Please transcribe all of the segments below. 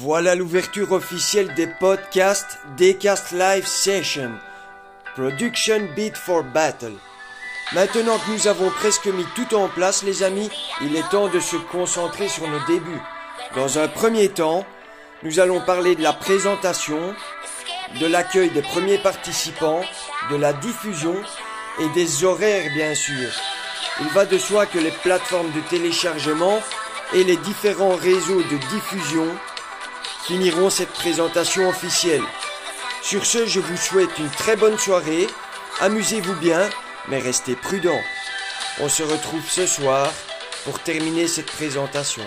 Voilà l'ouverture officielle des podcasts Decast Live Session. Production Beat for Battle. Maintenant que nous avons presque mis tout en place, les amis, il est temps de se concentrer sur nos débuts. Dans un premier temps, nous allons parler de la présentation, de l'accueil des premiers participants, de la diffusion et des horaires bien sûr. Il va de soi que les plateformes de téléchargement et les différents réseaux de diffusion finiront cette présentation officielle. Sur ce, je vous souhaite une très bonne soirée, amusez-vous bien, mais restez prudents. On se retrouve ce soir pour terminer cette présentation.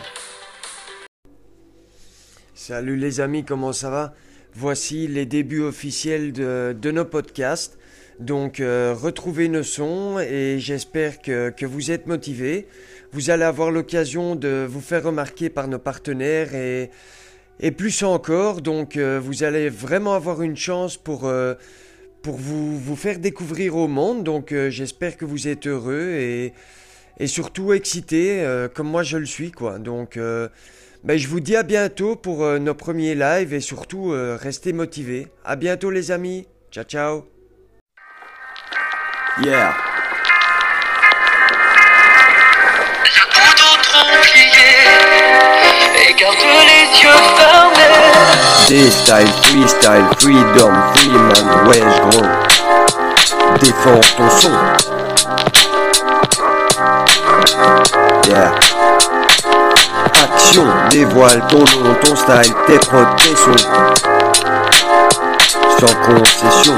Salut les amis, comment ça va? Voici les débuts officiels de, de nos podcasts. Donc euh, retrouvez nos sons et j'espère que, que, vous êtes motivés. Vous allez avoir l'occasion de vous faire remarquer par nos partenaires et, et plus encore. Donc euh, vous allez vraiment avoir une chance pour, euh, pour vous, vous faire découvrir au monde. Donc j'espère que vous êtes heureux et, et surtout excités comme moi je le suis. quoi. Donc ben, je vous dis à bientôt pour nos premiers lives et surtout restez motivés. À bientôt les amis. Ciao ciao. Yeah. Garde les yeux fermés. D-style, freestyle, freedom, freeman, ouais gros. Défends ton son. Yeah. Action, dévoile ton nom, ton style, tes prods, tes sons. Sans concession.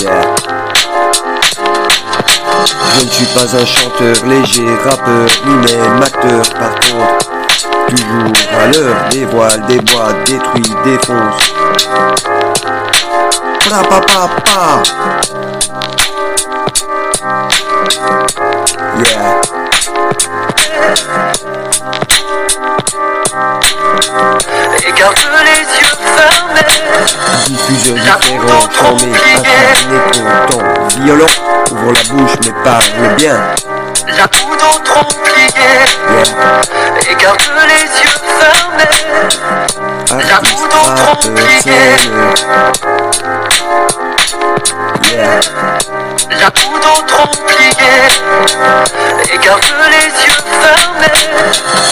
Yeah. Je ne suis pas un chanteur léger, rappeur, ni même acteur par contre. Toujours à l'heure, dévoile, déboîte, détruit, défonce. Pa pa. Et garde les yeux fermés. Diffuseur différent, formé, incarné, content, violent. Ouvre la bouche mais parle bien. La trop pliée. Yeah. Et garde les yeux fermés. La scène. Yeah. La poudre trop pliée. Et garde les yeux fermés.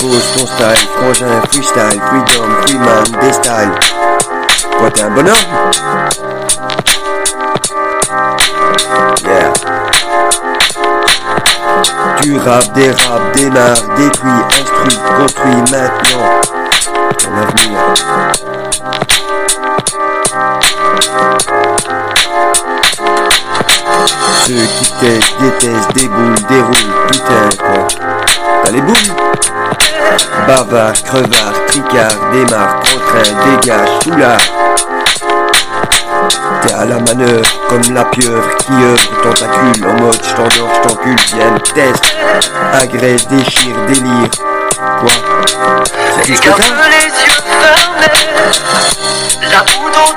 Pose ton style, frangin, freestyle, freedom, freeman, des styles. Quoi, t'es un bonhomme Yeah. Tu rap, des rap, démarre, détruis, instruis, construis maintenant ton avenir. Ceux qui testent, détestent, déboulent, déroulent, putain quoi. T'as les boules? Bavard, crevard, tricard, démarre, contraint, dégage, soulard. T'es à la manœuvre, comme la pieuvre qui œuvre tentacule en mode j't'endors, j't'encule, viens, test, agresse, déchire, délire. Quoi? C'est garde les yeux fermés. La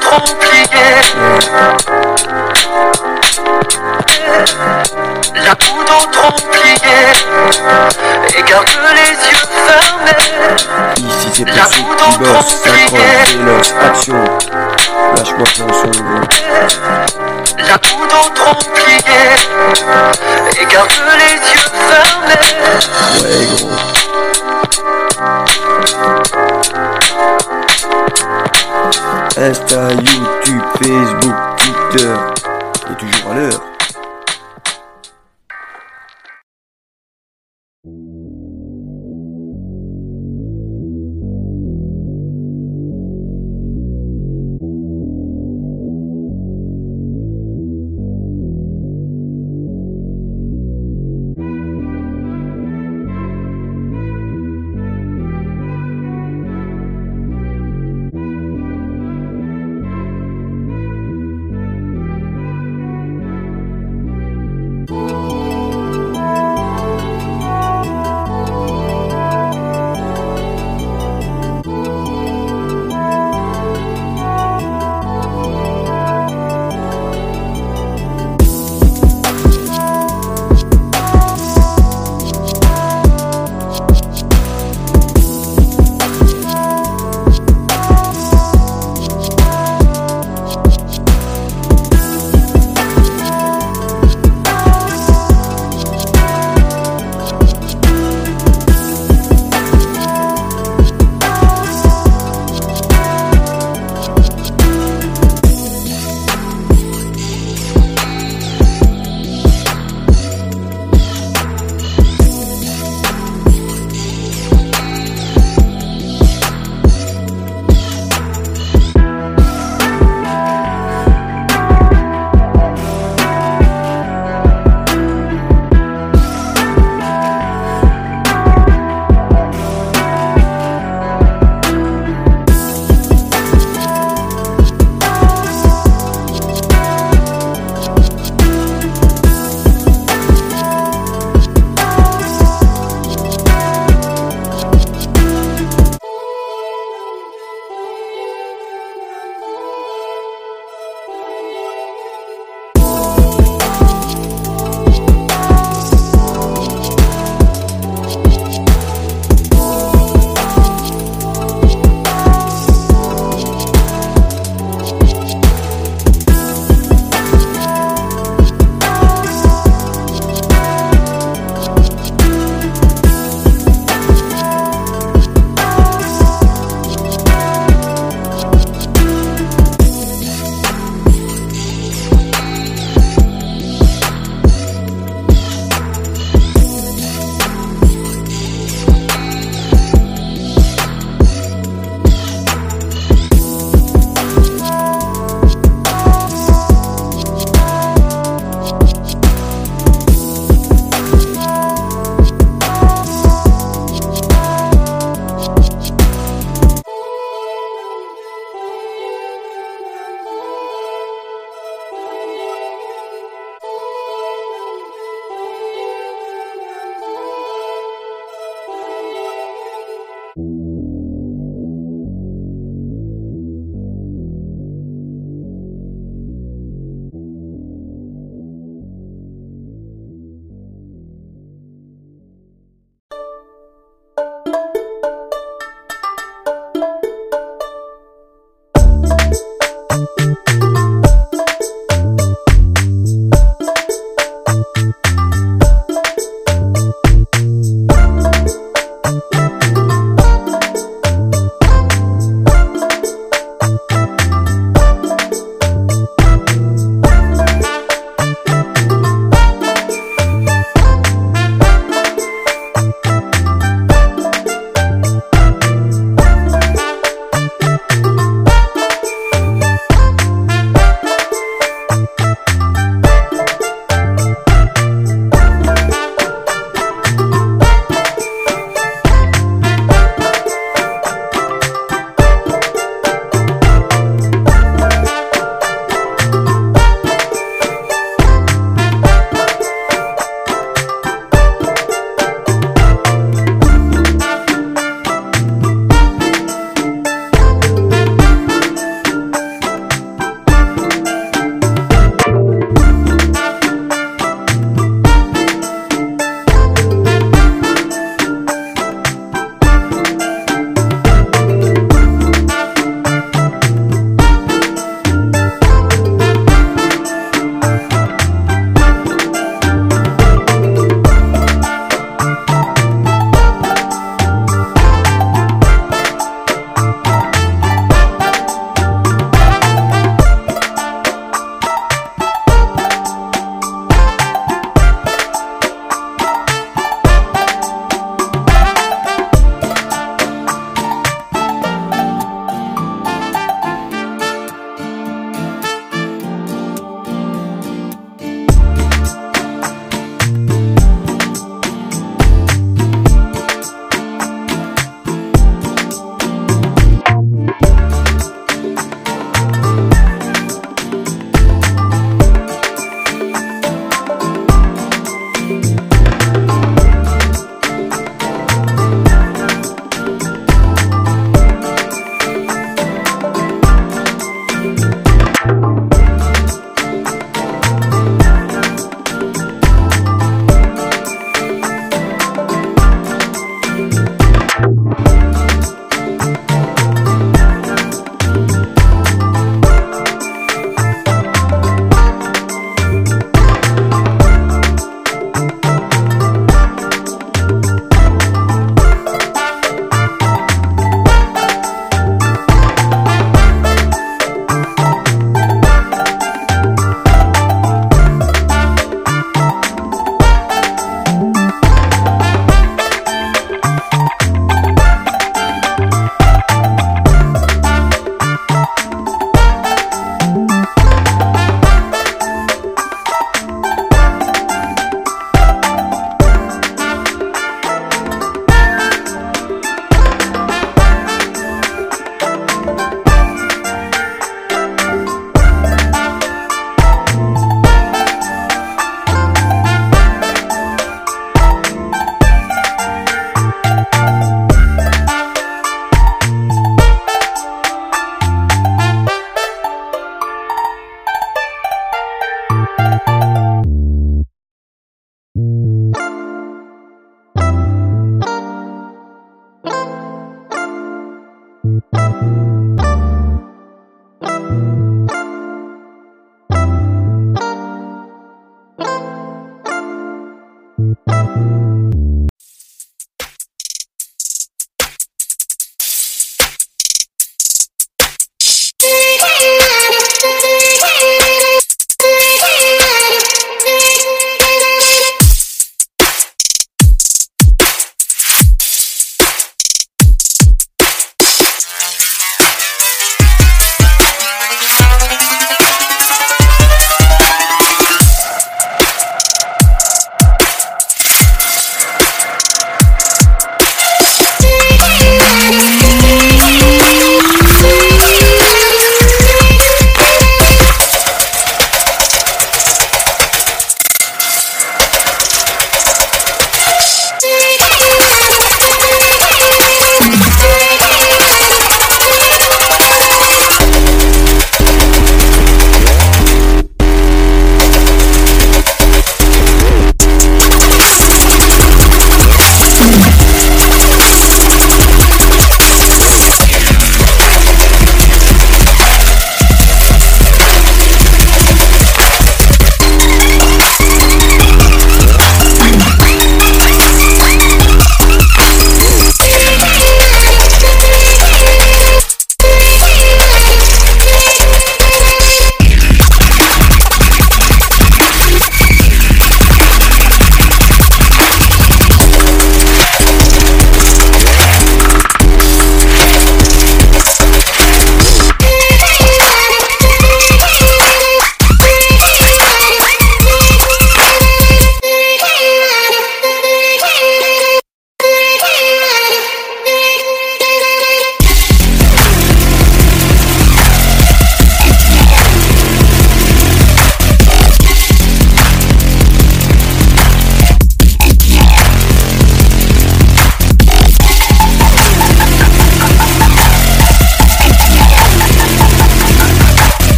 trop pliée. La poudre trop pliée. Et garde les yeux fermés. Ici c'est poudre qui pliée. véloce, action. Lâche-moi ton son. La poudre trop pliée. Et garde les yeux fermés. Ouais, gros. Insta, YouTube, Facebook, Twitter. Toujours à l'heure.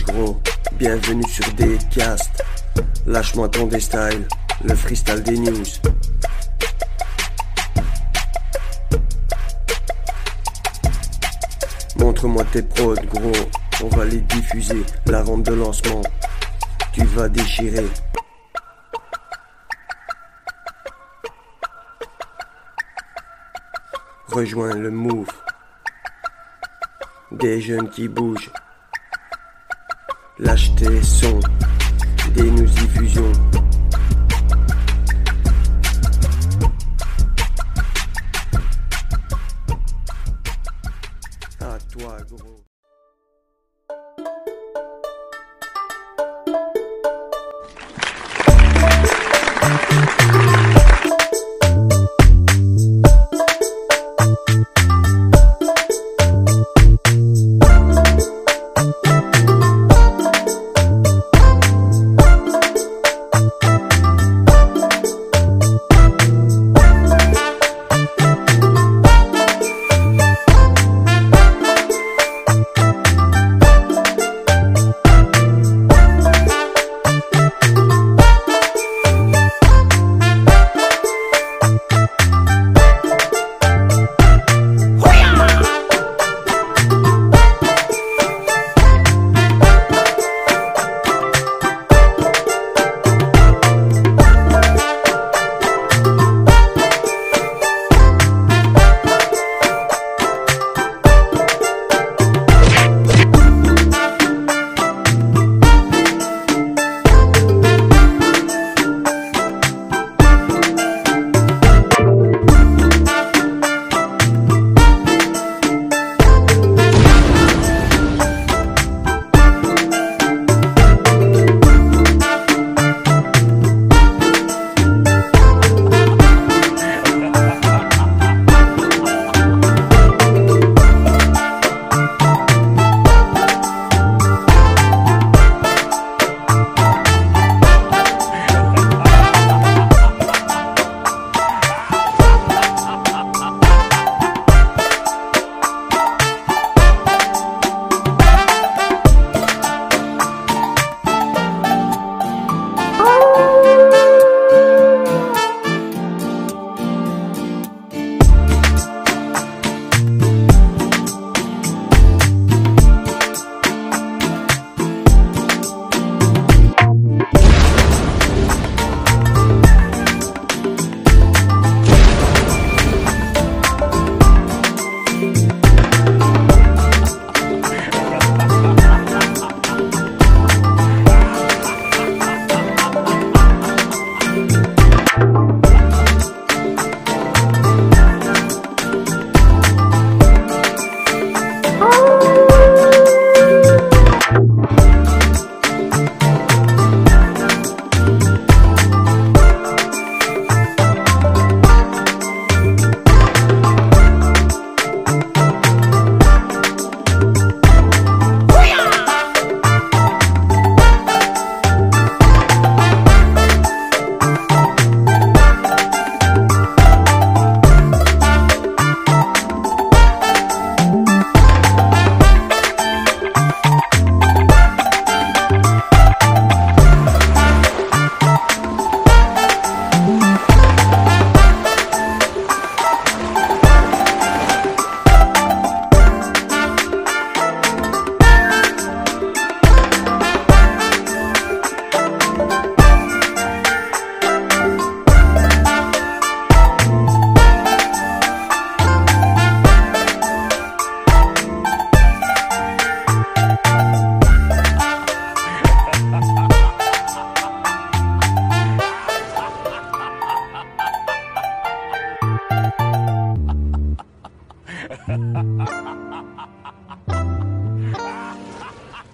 Gros, bienvenue sur des castes. Lâche-moi ton des styles, le freestyle des news. Montre-moi tes prods gros, on va les diffuser. La rampe de lancement, tu vas déchirer. Rejoins le move. Des jeunes qui bougent. Lâche tes sons. Des news diffusions.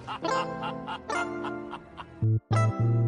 Thank you.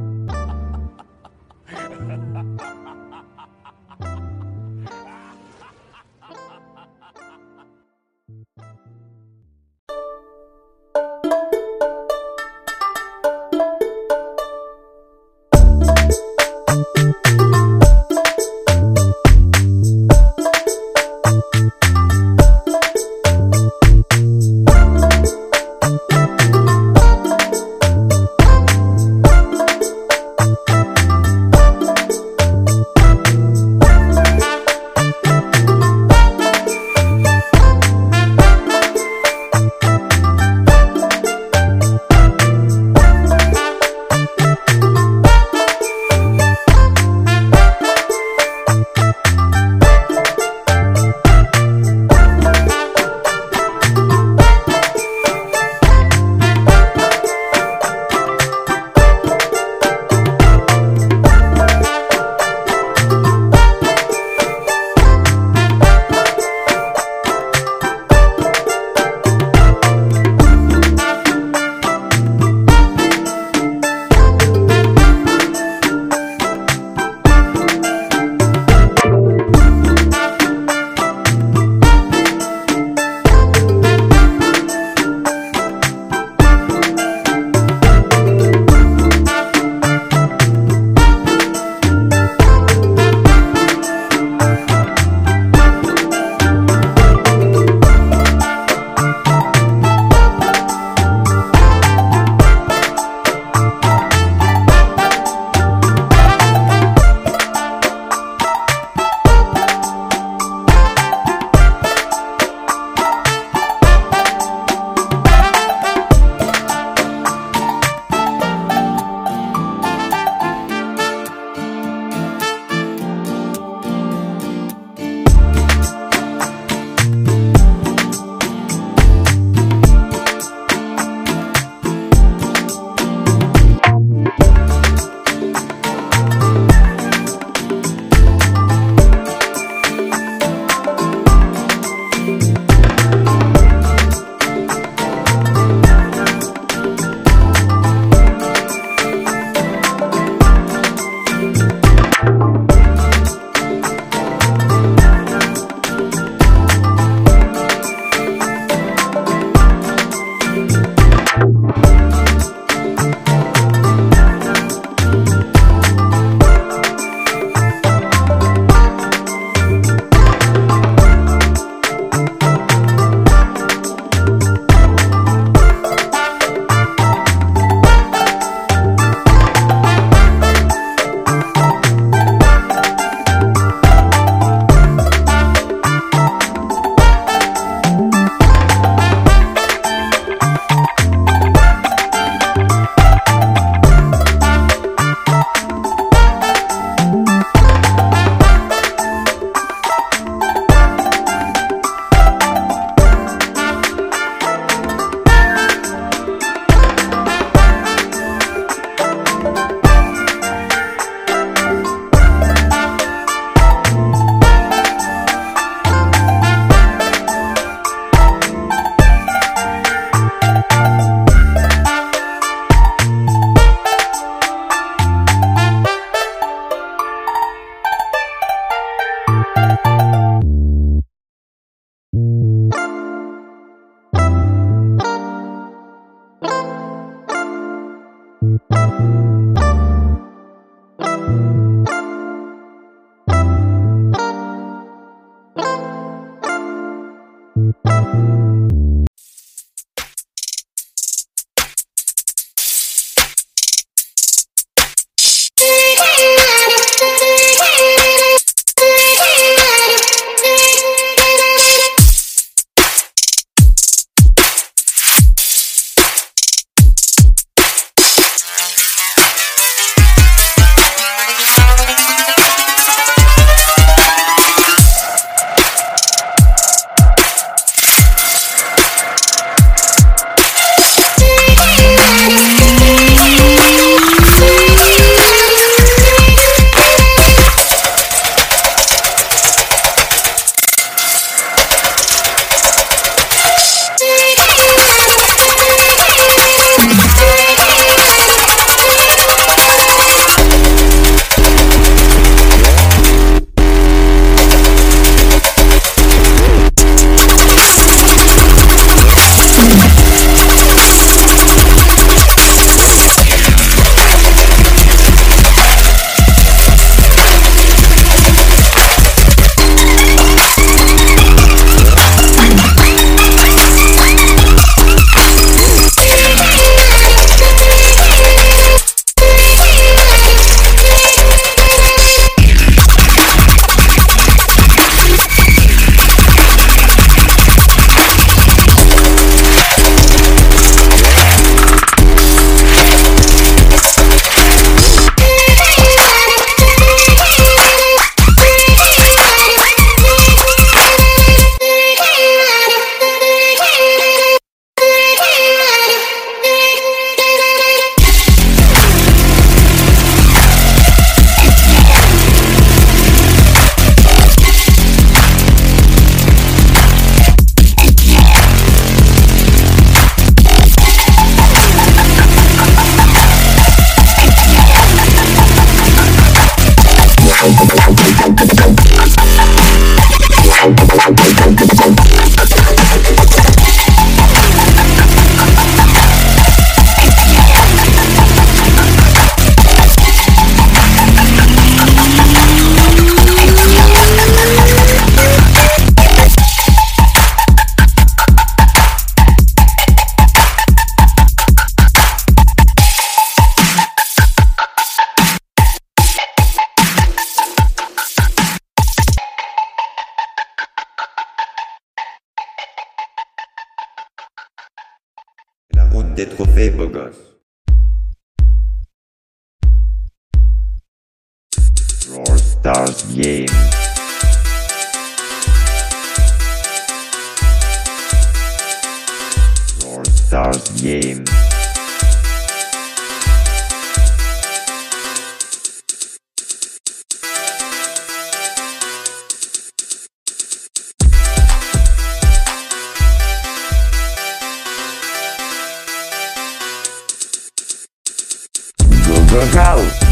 house.